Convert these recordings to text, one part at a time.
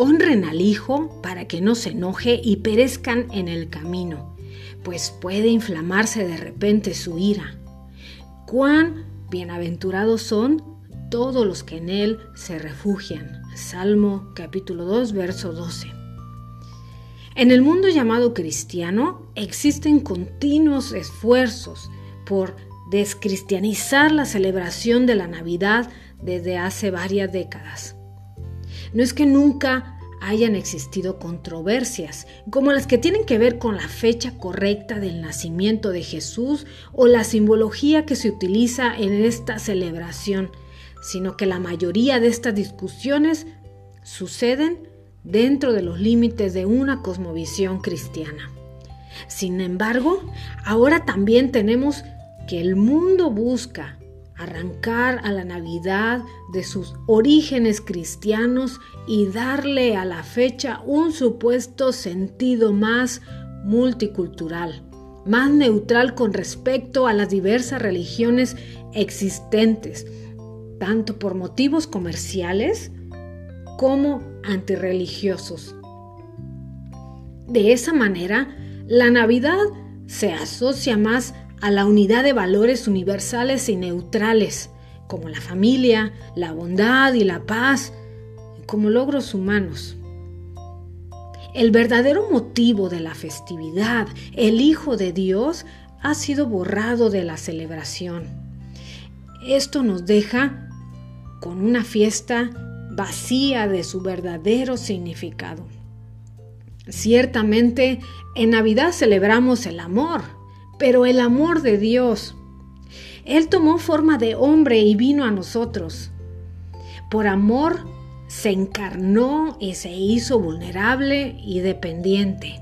Honren al Hijo para que no se enoje y perezcan en el camino, pues puede inflamarse de repente su ira. Cuán bienaventurados son todos los que en Él se refugian. Salmo capítulo 2, verso 12. En el mundo llamado cristiano existen continuos esfuerzos por descristianizar la celebración de la Navidad desde hace varias décadas. No es que nunca hayan existido controversias, como las que tienen que ver con la fecha correcta del nacimiento de Jesús o la simbología que se utiliza en esta celebración, sino que la mayoría de estas discusiones suceden dentro de los límites de una cosmovisión cristiana. Sin embargo, ahora también tenemos que el mundo busca arrancar a la Navidad de sus orígenes cristianos y darle a la fecha un supuesto sentido más multicultural, más neutral con respecto a las diversas religiones existentes, tanto por motivos comerciales como antirreligiosos. De esa manera, la Navidad se asocia más la unidad de valores universales y neutrales, como la familia, la bondad y la paz, como logros humanos. El verdadero motivo de la festividad, el Hijo de Dios, ha sido borrado de la celebración. Esto nos deja con una fiesta vacía de su verdadero significado. Ciertamente, en Navidad celebramos el amor, pero el amor de Dios. Él tomó forma de hombre y vino a nosotros. Por amor se encarnó y se hizo vulnerable y dependiente.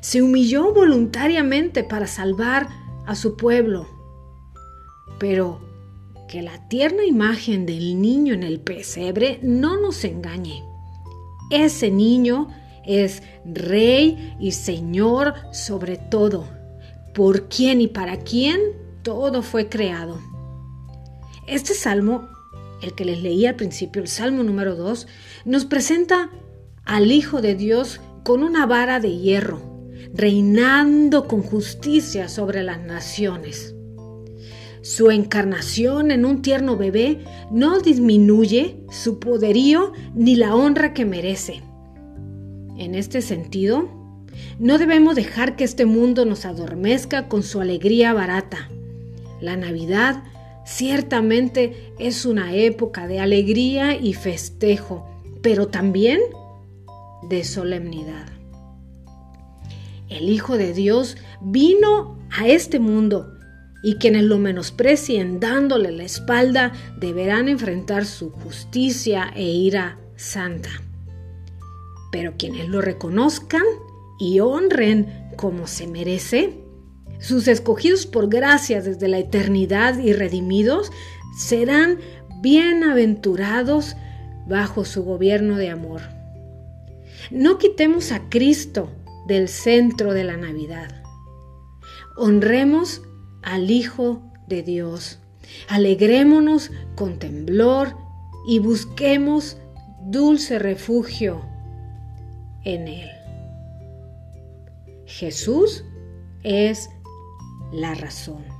Se humilló voluntariamente para salvar a su pueblo. Pero que la tierna imagen del niño en el pesebre no nos engañe. Ese niño es rey y señor sobre todo por quién y para quién todo fue creado. Este salmo, el que les leí al principio, el salmo número 2, nos presenta al Hijo de Dios con una vara de hierro, reinando con justicia sobre las naciones. Su encarnación en un tierno bebé no disminuye su poderío ni la honra que merece. En este sentido, no debemos dejar que este mundo nos adormezca con su alegría barata. La Navidad ciertamente es una época de alegría y festejo, pero también de solemnidad. El Hijo de Dios vino a este mundo y quienes lo menosprecien dándole la espalda deberán enfrentar su justicia e ira santa. Pero quienes lo reconozcan y honren como se merece, sus escogidos por gracia desde la eternidad y redimidos serán bienaventurados bajo su gobierno de amor. No quitemos a Cristo del centro de la Navidad. Honremos al Hijo de Dios. Alegrémonos con temblor y busquemos dulce refugio en Él. Jesús es la razón.